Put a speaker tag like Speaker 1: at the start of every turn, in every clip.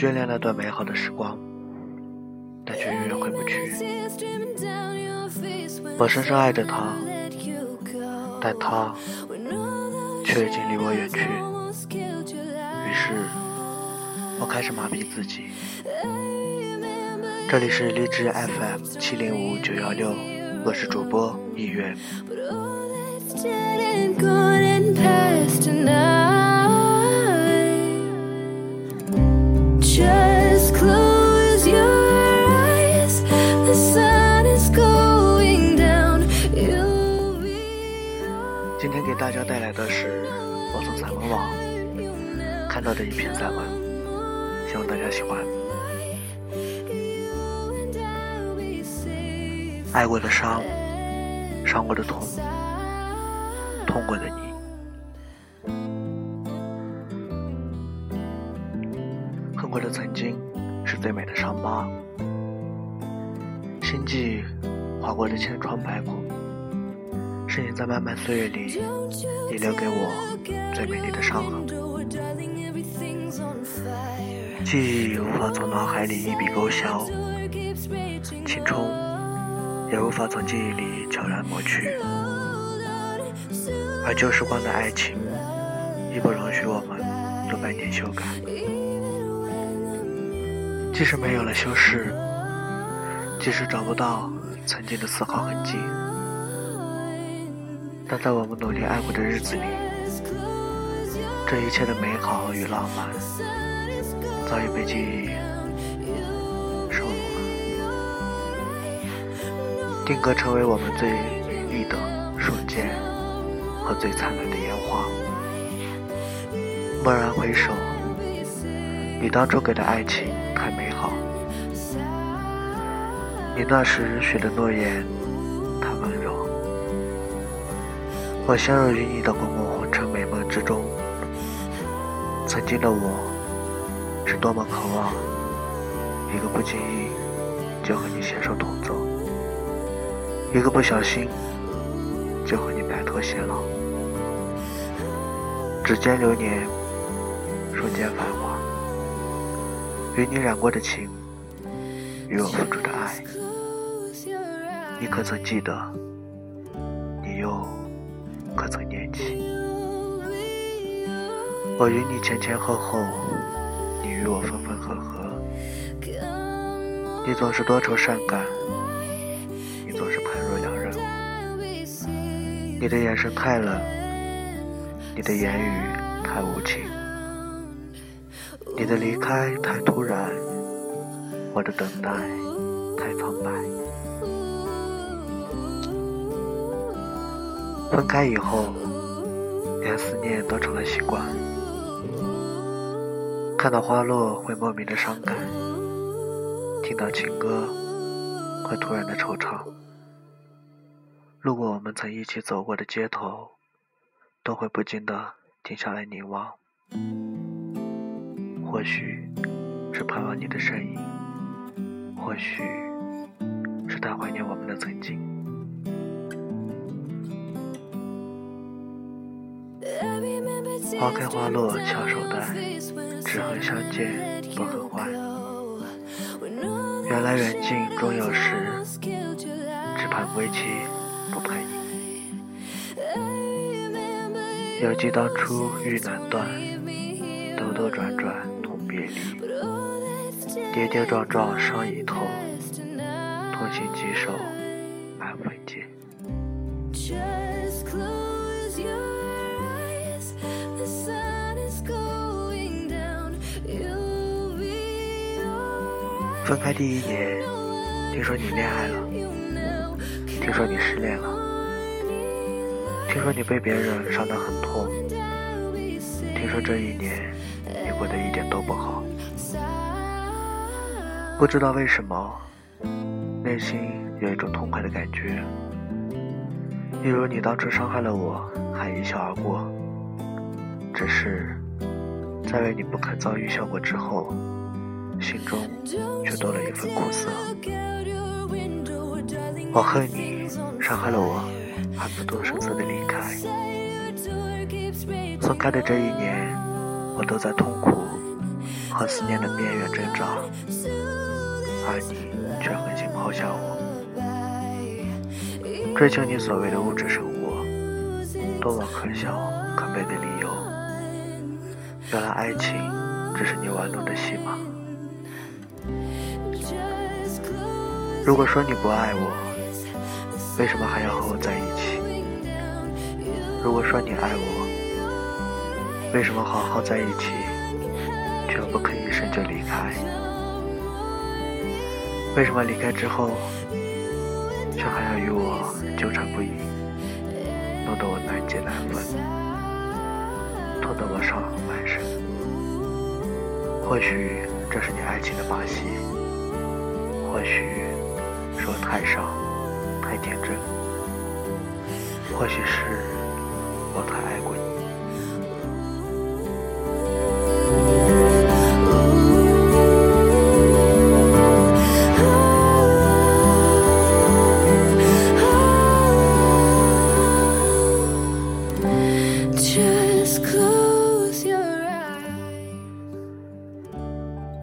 Speaker 1: 眷恋那段美好的时光，但却永远回不去。我深深爱着他，但他却已经离我远去。于是，我开始麻痹自己。这里是荔枝 FM 七零五九幺六，我是主播意愿。天给大家带来的是我从散文网看到的一篇散文，希望大家喜欢。爱过的伤，伤过的痛，痛过的你，恨过的曾经是最美的伤疤，心际划过的千疮百孔。是你在漫漫岁月里遗留给我最美丽的伤痕，记忆无法从脑海里一笔勾销，青春也无法从记忆里悄然抹去，而旧时光的爱情亦不容许我们多半点修改，即使没有了修饰，即使找不到曾经的丝毫痕迹。但在我们努力爱过的日子里，这一切的美好与浪漫，早已被记忆收录了，定格成为我们最美丽的瞬间和最灿烂的烟花。蓦然回首，你当初给的爱情太美好，你那时许的诺言。我陷入于你的滚滚红尘美梦之中，曾经的我，是多么渴望一个不经意就和你携手同走，一个不小心就和你白头偕老。指尖流年，瞬间繁华，与你染过的情，与我付出的爱，你可曾记得？你又？可曾念起？我与你前前后后，你与我分分合合。你总是多愁善感，你总是判若两人。你的眼神太冷，你的言语太无情。你的离开太突然，我的等待太苍白。分开以后，连思念都成了习惯。看到花落会莫名的伤感，听到情歌会突然的惆怅。路过我们曾一起走过的街头，都会不禁的停下来凝望。或许是盼望你的身影，或许是太怀念我们的曾经。花开花落翘首待，只恨相见不合欢。缘来缘尽终有时，只盼归期不盼你。犹记当初遇难断，兜兜转转痛别离。跌跌撞撞伤已痛，痛心疾首分开第一年，听说你恋爱了，听说你失恋了，听说你被别人伤得很痛，听说这一年你过得一点都不好，不知道为什么，内心有一种痛快的感觉，一如你当初伤害了我，还一笑而过，只是在为你不可遭遇效果之后。心中却多了一份苦涩。我恨你，伤害了我，还不动声色的离开。分开的这一年，我都在痛苦和和思念的边缘挣扎，而你却狠心抛下我。追求你所谓的物质生活，多么可笑可悲的理由！原来爱情只是你玩弄的戏码。如果说你不爱我，为什么还要和我在一起？如果说你爱我，为什么好好在一起，却不可以一声就离开？为什么离开之后，却还要与我纠缠不已，弄得我难解难分，拖得我伤痕满身？或许这是你爱情的把戏，或许是我太傻、太天真，或许是……我太爱过你。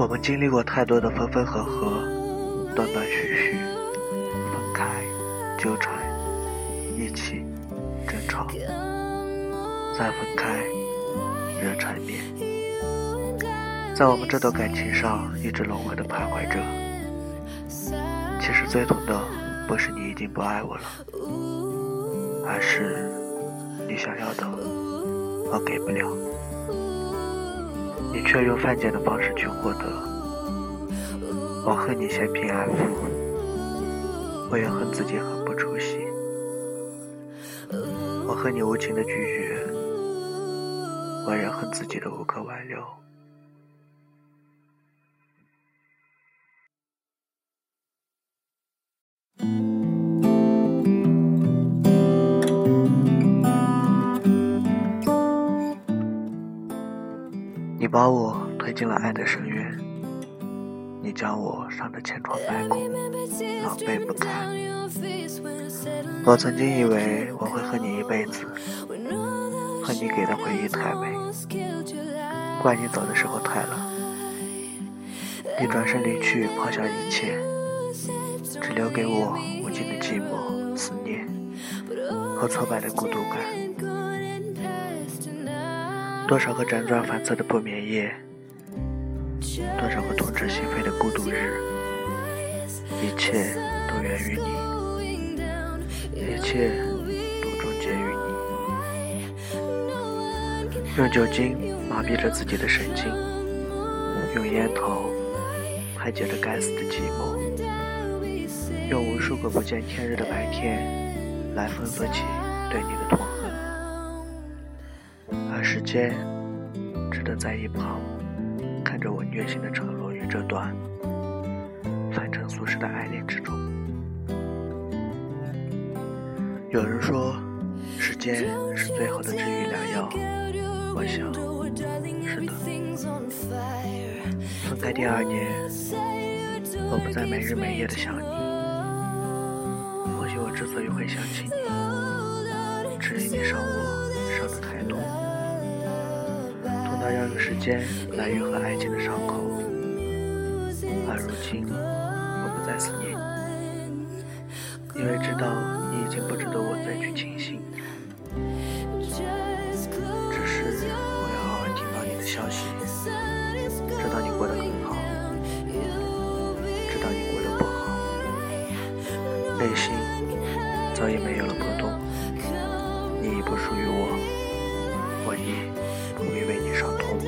Speaker 1: 我们经历过太多的分分合合，断断续续，纠缠，一起，争吵。再分开，热缠绵，在我们这段感情上一直轮回的徘徊着。其实最痛的不是你已经不爱我了，而是你想要的我给不了，你却用犯贱的方式去获得。我恨你嫌贫爱富，我也恨自己很不出息。我恨你无情的拒绝。我也恨自己的无可挽留。你把我推进了爱的深渊，你将我伤得千疮百孔，狼狈不堪。我曾经以为我会恨你一辈子。恨你给的回忆太美，怪你走的时候太冷。你转身离去，抛下一切，只留给我无尽的寂寞、思念和挫败的孤独感。多少个辗转反侧的不眠夜，多少个痛彻心扉的孤独日，一切都源于你，一切都终结于你。用酒精麻痹着自己的神经，用烟头排解着该死的寂寞，用无数个不见天日的白天来分分起对你的痛恨，而时间只得在一旁看着我虐心的承诺与这段凡尘俗世的爱恋之中。有人说，时间是最好的治愈良药。我想，是的。分开第二年，我不再没日没夜的想你。或许我之所以会想起你，只因你伤我伤的太多，痛到要用时间来愈合爱情的伤口。而如今，我不再思念你，因为知道你已经不值得我再去倾心。消息，知道你过得很好，知道你过得不好，内心早已没有了波动。你已不属于我，我亦不必为你伤痛。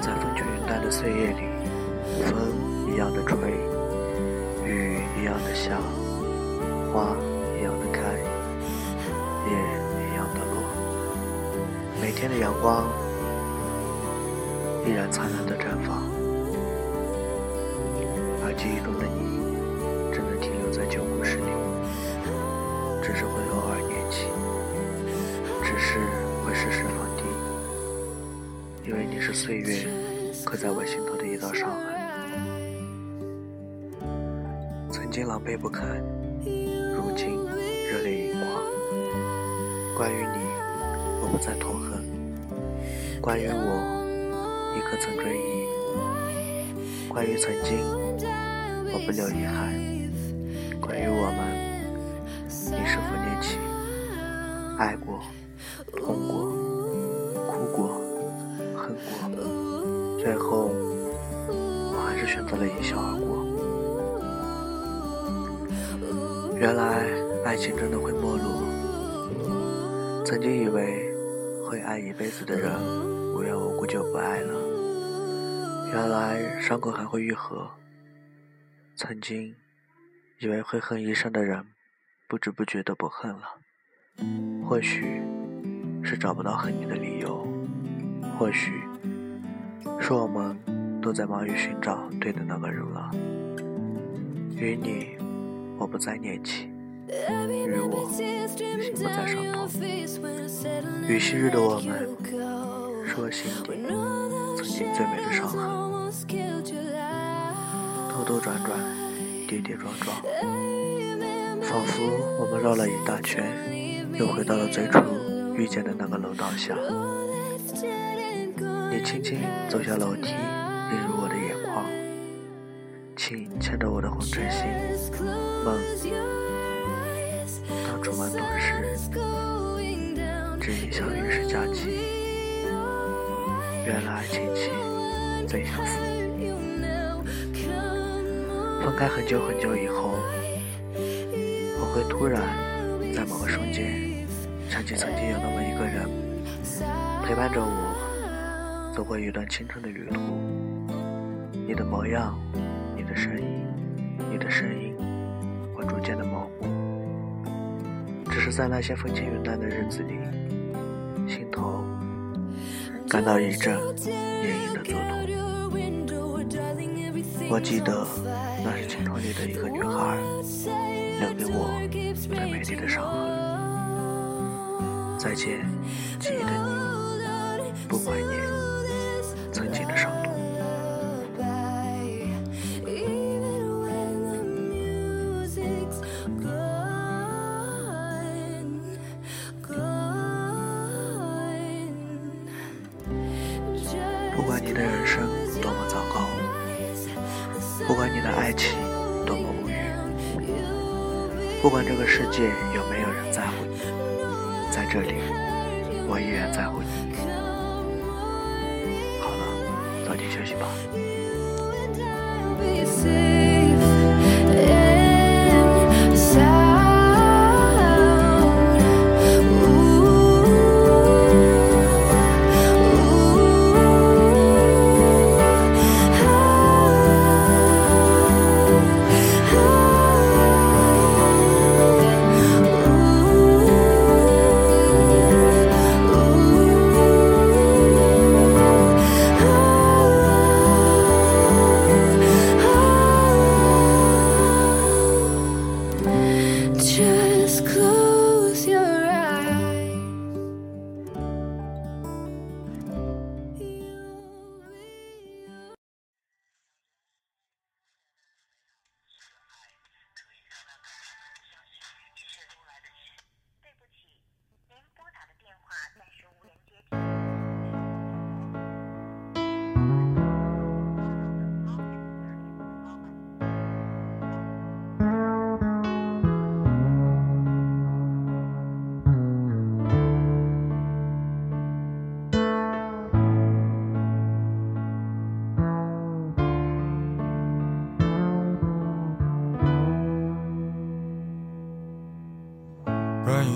Speaker 1: 在风轻云淡的岁月里，风一样的吹，雨一样的下，花一样的开。叶一样的落，每天的阳光依然灿烂的绽放，而记忆中的你只能停留在旧故事里，只是会偶尔念起，只是会时时放低，因为你是岁月刻在我心头的一道伤痕，曾经狼狈不堪，如今热泪盈眶。关于你，我我不再痛恨。关于我，你可曾追忆？关于曾经，我不留遗憾。最后，我还是选择了一笑而过。原来爱情真的会陌路。曾经以为会爱一辈子的人，无缘无故就不爱了。原来伤口还会愈合。曾经以为会恨一生的人，不知不觉的不恨了。或许是找不到恨你的理由，或许是我们都在忙于寻找对的那个人了。与你。我不再念起，与我心不再伤痛。与昔日的我们，是我心底曾经最美的伤痕。兜兜转转，跌跌撞撞，仿佛我们绕了一大圈，又回到了最初遇见的那个楼道下。你轻轻走下楼梯，映入我的眼眶。请牵着我的红唇心，梦。当初懵懂时，只因相遇是假期。原来亲戚最相似。分开很久很久以后，我会突然在某个瞬间，想起曾经有那么一个人，陪伴着我走过一段青春的旅途。你的模样。你的声音，你的声音，我逐渐的模糊。只是在那些风轻云淡的日子里，心头感到一阵隐隐的作痛。我记得那是青春里的一个女孩，留给我最美丽的伤痕。再见，记忆的你，不怀念不管你的人生多么糟糕，不管你的爱情多么无语，不管这个世界有没有人在乎你，在这里，我依然在乎你。好了，早点休息吧。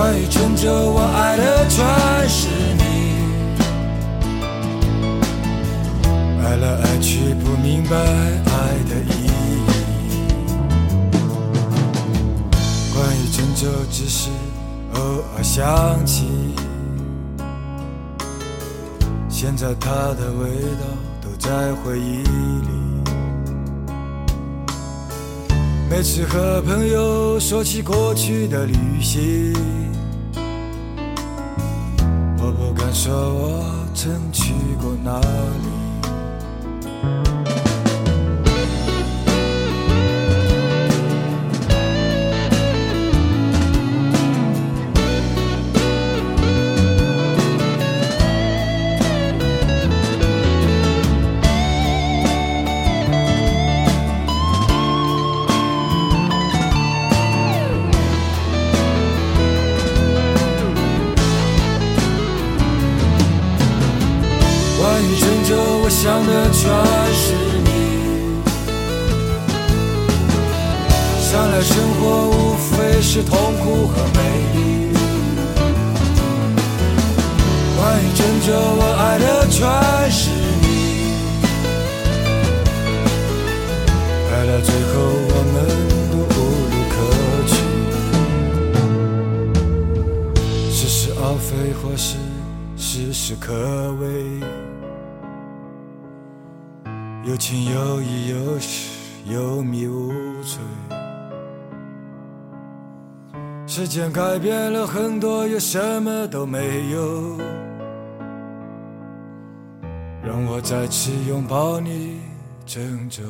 Speaker 2: 关于郑州，我爱的全是你，爱来爱去不明白爱的意义。关于郑州，只是偶尔想起，现在它的味道都在回忆里。每次和朋友说起过去的旅行，我不敢说我曾去过哪里。关于郑州，我想的全是你。想来生活无非是痛苦和美丽。关于郑州，我爱的全是你。爱到最后，我们都无路可去，似是而非，或是事事可为。有情有义，有时有迷无醉。时间改变了很多，又什么都没有。让我再次拥抱你，郑州。